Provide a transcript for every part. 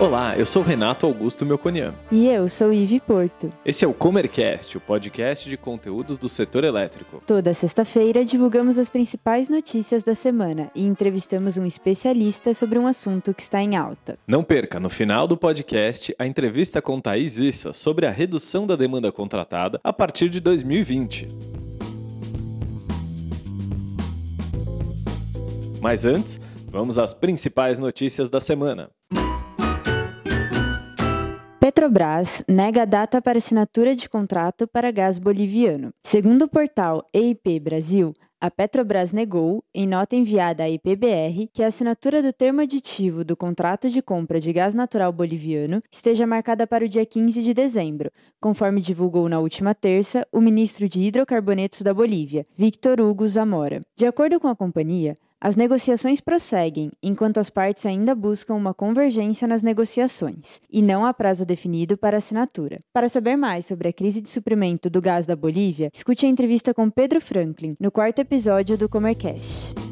Olá, eu sou Renato Augusto Melconian. E eu sou Ive Porto. Esse é o Comercast, o podcast de conteúdos do setor elétrico. Toda sexta-feira divulgamos as principais notícias da semana e entrevistamos um especialista sobre um assunto que está em alta. Não perca, no final do podcast, a entrevista com Thaís Issa sobre a redução da demanda contratada a partir de 2020. Mas antes, vamos às principais notícias da semana. Petrobras nega data para assinatura de contrato para gás boliviano. Segundo o portal EIP Brasil, a Petrobras negou, em nota enviada à IPBR, que a assinatura do termo aditivo do contrato de compra de gás natural boliviano esteja marcada para o dia 15 de dezembro, conforme divulgou na última terça o ministro de Hidrocarbonetos da Bolívia, Victor Hugo Zamora. De acordo com a companhia, as negociações prosseguem, enquanto as partes ainda buscam uma convergência nas negociações, e não há prazo definido para assinatura. Para saber mais sobre a crise de suprimento do gás da Bolívia, escute a entrevista com Pedro Franklin, no quarto episódio do Comercast.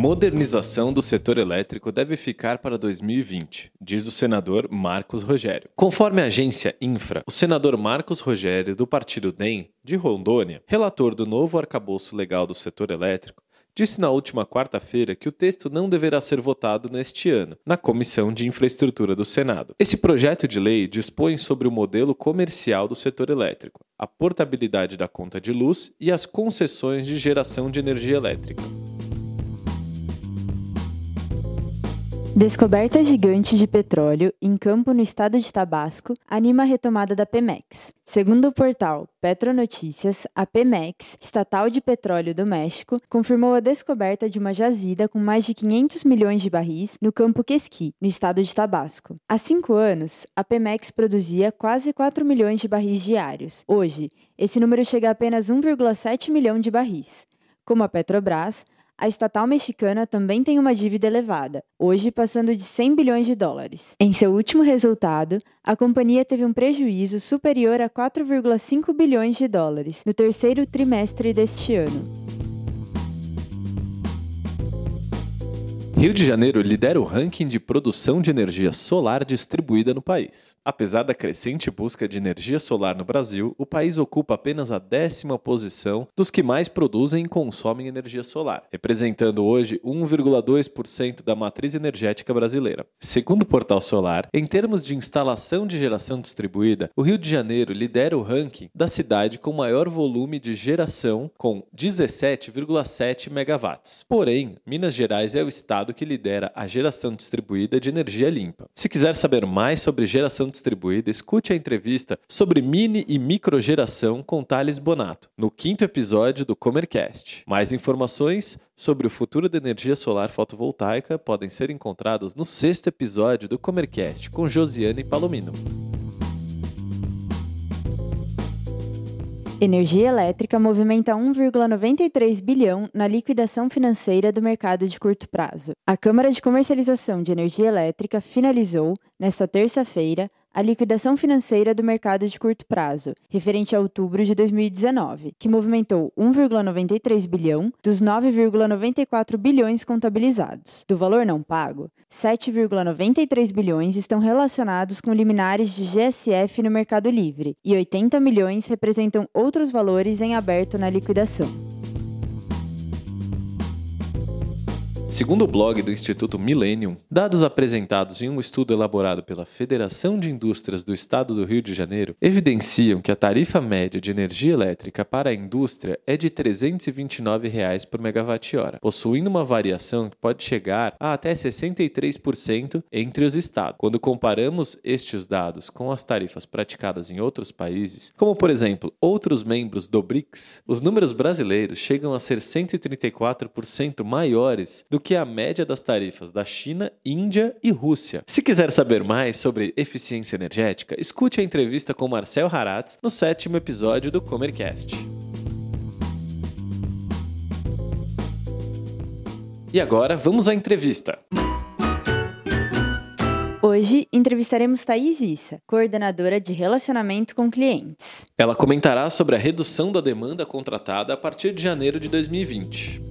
Modernização do setor elétrico deve ficar para 2020, diz o senador Marcos Rogério. Conforme a agência Infra, o senador Marcos Rogério, do partido DEM, de Rondônia, relator do novo arcabouço legal do setor elétrico, disse na última quarta-feira que o texto não deverá ser votado neste ano, na Comissão de Infraestrutura do Senado. Esse projeto de lei dispõe sobre o modelo comercial do setor elétrico, a portabilidade da conta de luz e as concessões de geração de energia elétrica. Descoberta gigante de petróleo em campo no estado de Tabasco anima a retomada da Pemex. Segundo o portal Petronotícias, a Pemex, estatal de petróleo do México, confirmou a descoberta de uma jazida com mais de 500 milhões de barris no campo Quesqui, no estado de Tabasco. Há cinco anos, a Pemex produzia quase 4 milhões de barris diários. Hoje, esse número chega a apenas 1,7 milhão de barris. Como a Petrobras, a estatal mexicana também tem uma dívida elevada, hoje passando de 100 bilhões de dólares. Em seu último resultado, a companhia teve um prejuízo superior a 4,5 bilhões de dólares no terceiro trimestre deste ano. Rio de Janeiro lidera o ranking de produção de energia solar distribuída no país. Apesar da crescente busca de energia solar no Brasil, o país ocupa apenas a décima posição dos que mais produzem e consomem energia solar, representando hoje 1,2% da matriz energética brasileira. Segundo o Portal Solar, em termos de instalação de geração distribuída, o Rio de Janeiro lidera o ranking da cidade com maior volume de geração, com 17,7 megawatts. Porém, Minas Gerais é o estado que lidera a geração distribuída de energia limpa. Se quiser saber mais sobre geração distribuída, escute a entrevista sobre mini e microgeração com Thales Bonato, no quinto episódio do Comercast. Mais informações sobre o futuro da energia solar fotovoltaica podem ser encontradas no sexto episódio do Comercast com Josiane Palomino. Energia elétrica movimenta 1,93 bilhão na liquidação financeira do mercado de curto prazo. A Câmara de Comercialização de Energia Elétrica finalizou, nesta terça-feira, a liquidação financeira do mercado de curto prazo, referente a outubro de 2019, que movimentou 1,93 bilhão dos 9,94 bilhões contabilizados. Do valor não pago, 7,93 bilhões estão relacionados com liminares de GSF no Mercado Livre e 80 milhões representam outros valores em aberto na liquidação. Segundo o blog do Instituto Millennium, dados apresentados em um estudo elaborado pela Federação de Indústrias do Estado do Rio de Janeiro evidenciam que a tarifa média de energia elétrica para a indústria é de 329 reais por megawatt-hora, possuindo uma variação que pode chegar a até 63% entre os estados. Quando comparamos estes dados com as tarifas praticadas em outros países, como por exemplo outros membros do BRICS, os números brasileiros chegam a ser 134% maiores do que a média das tarifas da China, Índia e Rússia. Se quiser saber mais sobre eficiência energética, escute a entrevista com Marcel Haratz no sétimo episódio do Comercast. E agora, vamos à entrevista. Hoje entrevistaremos Thaís Issa, coordenadora de relacionamento com clientes. Ela comentará sobre a redução da demanda contratada a partir de janeiro de 2020.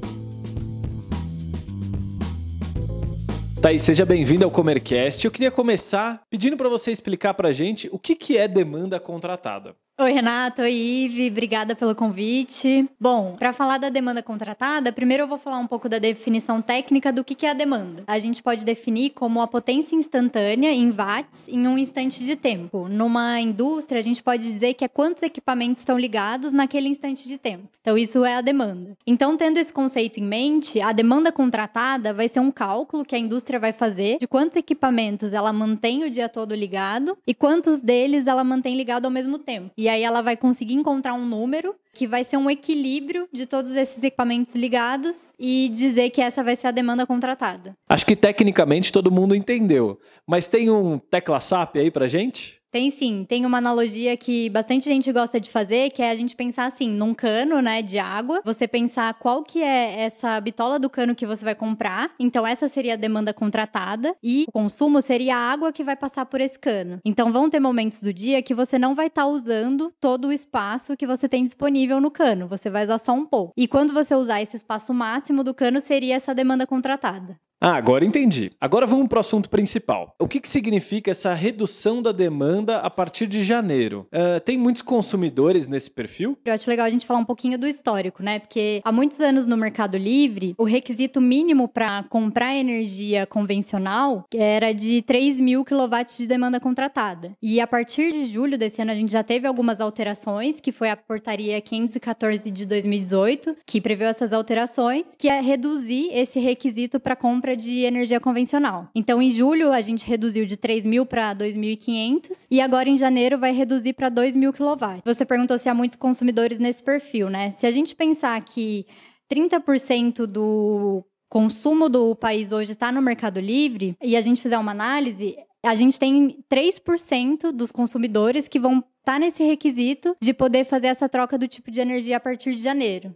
Thaís, seja bem-vindo ao Comercast. Eu queria começar pedindo para você explicar para a gente o que, que é demanda contratada. Oi, Renato. Oi, Ive. Obrigada pelo convite. Bom, para falar da demanda contratada, primeiro eu vou falar um pouco da definição técnica do que é a demanda. A gente pode definir como a potência instantânea em watts em um instante de tempo. Numa indústria, a gente pode dizer que é quantos equipamentos estão ligados naquele instante de tempo. Então, isso é a demanda. Então, tendo esse conceito em mente, a demanda contratada vai ser um cálculo que a indústria vai fazer de quantos equipamentos ela mantém o dia todo ligado e quantos deles ela mantém ligado ao mesmo tempo. E aí ela vai conseguir encontrar um número que vai ser um equilíbrio de todos esses equipamentos ligados e dizer que essa vai ser a demanda contratada. Acho que tecnicamente todo mundo entendeu, mas tem um tecla SAP aí pra gente? Tem sim, tem uma analogia que bastante gente gosta de fazer, que é a gente pensar assim, num cano, né, de água, você pensar qual que é essa bitola do cano que você vai comprar, então essa seria a demanda contratada e o consumo seria a água que vai passar por esse cano. Então vão ter momentos do dia que você não vai estar tá usando todo o espaço que você tem disponível no cano, você vai usar só um pouco. E quando você usar esse espaço máximo do cano, seria essa demanda contratada. Ah, agora entendi. Agora vamos para o assunto principal. O que, que significa essa redução da demanda a partir de janeiro? Uh, tem muitos consumidores nesse perfil? Eu acho legal a gente falar um pouquinho do histórico, né? Porque há muitos anos no Mercado Livre, o requisito mínimo para comprar energia convencional era de 3 mil quilowatts de demanda contratada. E a partir de julho desse ano, a gente já teve algumas alterações, que foi a portaria 514 de 2018, que preveu essas alterações, que é reduzir esse requisito para compra compra de energia convencional. Então, em julho, a gente reduziu de 3 mil para 2.500 e agora em janeiro vai reduzir para 2 mil kW. Você perguntou se há muitos consumidores nesse perfil, né? Se a gente pensar que 30% do consumo do país hoje está no Mercado Livre e a gente fizer uma análise, a gente tem 3% dos consumidores que vão estar tá nesse requisito de poder fazer essa troca do tipo de energia a partir de janeiro.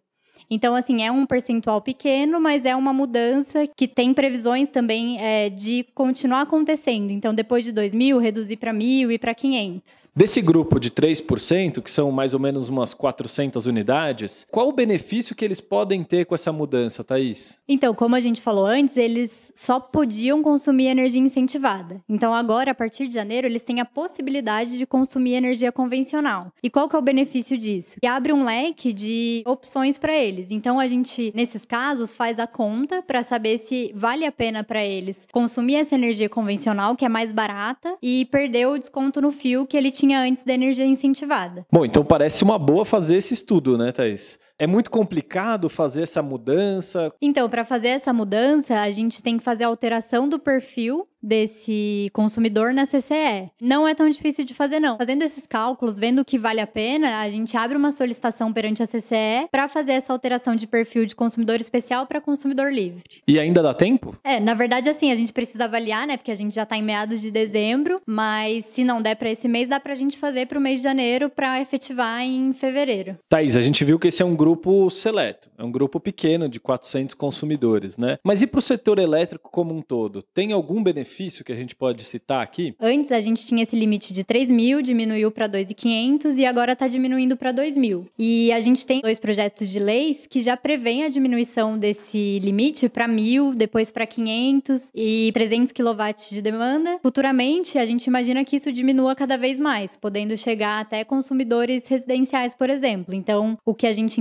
Então, assim, é um percentual pequeno, mas é uma mudança que tem previsões também é, de continuar acontecendo. Então, depois de 2 mil, reduzir para mil e para 500. Desse grupo de 3%, que são mais ou menos umas 400 unidades, qual o benefício que eles podem ter com essa mudança, Thaís? Então, como a gente falou antes, eles só podiam consumir energia incentivada. Então, agora, a partir de janeiro, eles têm a possibilidade de consumir energia convencional. E qual que é o benefício disso? E abre um leque de opções para eles Então a gente, nesses casos, faz a conta para saber se vale a pena para eles consumir essa energia convencional, que é mais barata, e perder o desconto no fio que ele tinha antes da energia incentivada. Bom, então parece uma boa fazer esse estudo, né, Thaís? É muito complicado fazer essa mudança? Então, para fazer essa mudança, a gente tem que fazer a alteração do perfil desse consumidor na CCE. Não é tão difícil de fazer, não. Fazendo esses cálculos, vendo o que vale a pena, a gente abre uma solicitação perante a CCE para fazer essa alteração de perfil de consumidor especial para consumidor livre. E ainda dá tempo? É, na verdade, assim, a gente precisa avaliar, né? Porque a gente já está em meados de dezembro, mas se não der para esse mês, dá para a gente fazer para o mês de janeiro para efetivar em fevereiro. Thaís, a gente viu que esse é um grupo seleto, é um grupo pequeno de 400 consumidores, né? Mas e para o setor elétrico como um todo? Tem algum benefício? que a gente pode citar aqui? Antes a gente tinha esse limite de 3 mil, diminuiu para 2.500 e agora está diminuindo para 2 mil. E a gente tem dois projetos de leis que já prevêem a diminuição desse limite para mil, depois para 500 e 300 kW de demanda. Futuramente, a gente imagina que isso diminua cada vez mais, podendo chegar até consumidores residenciais, por exemplo. Então, o que a gente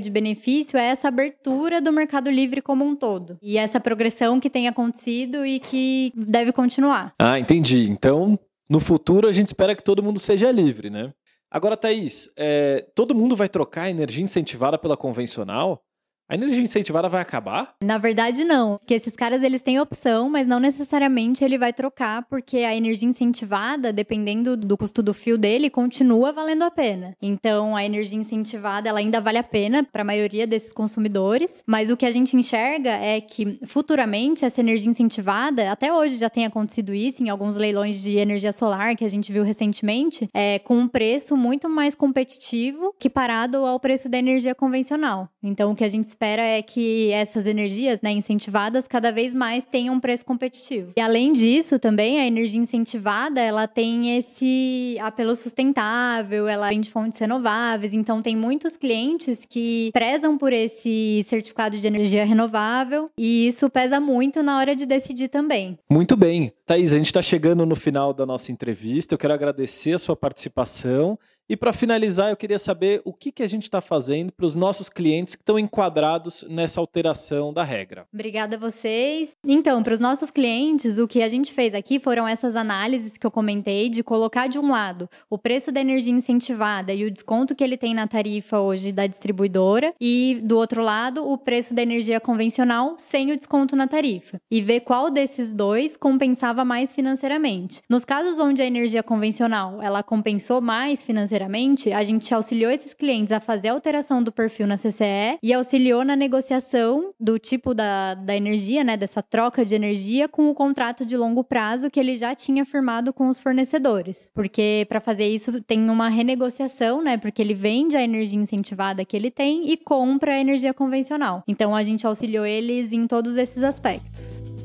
de benefício é essa abertura do mercado livre como um todo. E essa progressão que tem acontecido e que deve continuar. Ah, entendi. Então, no futuro, a gente espera que todo mundo seja livre, né? Agora, Thaís, é, todo mundo vai trocar energia incentivada pela convencional? A energia incentivada vai acabar? Na verdade, não. Porque esses caras, eles têm opção, mas não necessariamente ele vai trocar, porque a energia incentivada, dependendo do custo do fio dele, continua valendo a pena. Então, a energia incentivada, ela ainda vale a pena para a maioria desses consumidores, mas o que a gente enxerga é que, futuramente, essa energia incentivada, até hoje já tem acontecido isso em alguns leilões de energia solar que a gente viu recentemente, é com um preço muito mais competitivo que parado ao preço da energia convencional. Então, o que a gente espera é que essas energias, né, incentivadas, cada vez mais tenham um preço competitivo. E além disso, também a energia incentivada, ela tem esse apelo sustentável, ela vem de fontes renováveis, então tem muitos clientes que prezam por esse certificado de energia renovável e isso pesa muito na hora de decidir também. Muito bem. Thaís, a gente está chegando no final da nossa entrevista. Eu quero agradecer a sua participação e para finalizar, eu queria saber o que, que a gente está fazendo para os nossos clientes que estão enquadrados nessa alteração da regra. Obrigada a vocês. Então, para os nossos clientes, o que a gente fez aqui foram essas análises que eu comentei de colocar de um lado o preço da energia incentivada e o desconto que ele tem na tarifa hoje da distribuidora e do outro lado o preço da energia convencional sem o desconto na tarifa e ver qual desses dois compensava mais financeiramente. Nos casos onde a energia convencional ela compensou mais financeiramente financeiramente, a gente auxiliou esses clientes a fazer a alteração do perfil na CCE e auxiliou na negociação do tipo da, da energia, né, dessa troca de energia com o contrato de longo prazo que ele já tinha firmado com os fornecedores. Porque para fazer isso tem uma renegociação, né, porque ele vende a energia incentivada que ele tem e compra a energia convencional. Então a gente auxiliou eles em todos esses aspectos.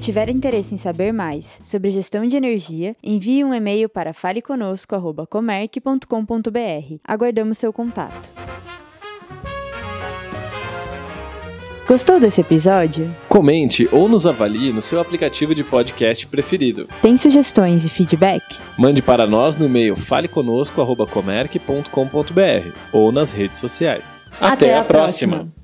Tiver interesse em saber mais sobre gestão de energia, envie um e-mail para faleconosco.comerc.com.br. Aguardamos seu contato. Gostou desse episódio? Comente ou nos avalie no seu aplicativo de podcast preferido. Tem sugestões e feedback? Mande para nós no e-mail faleconosco.comerc.com.br ou nas redes sociais. Até, Até a próxima. próxima.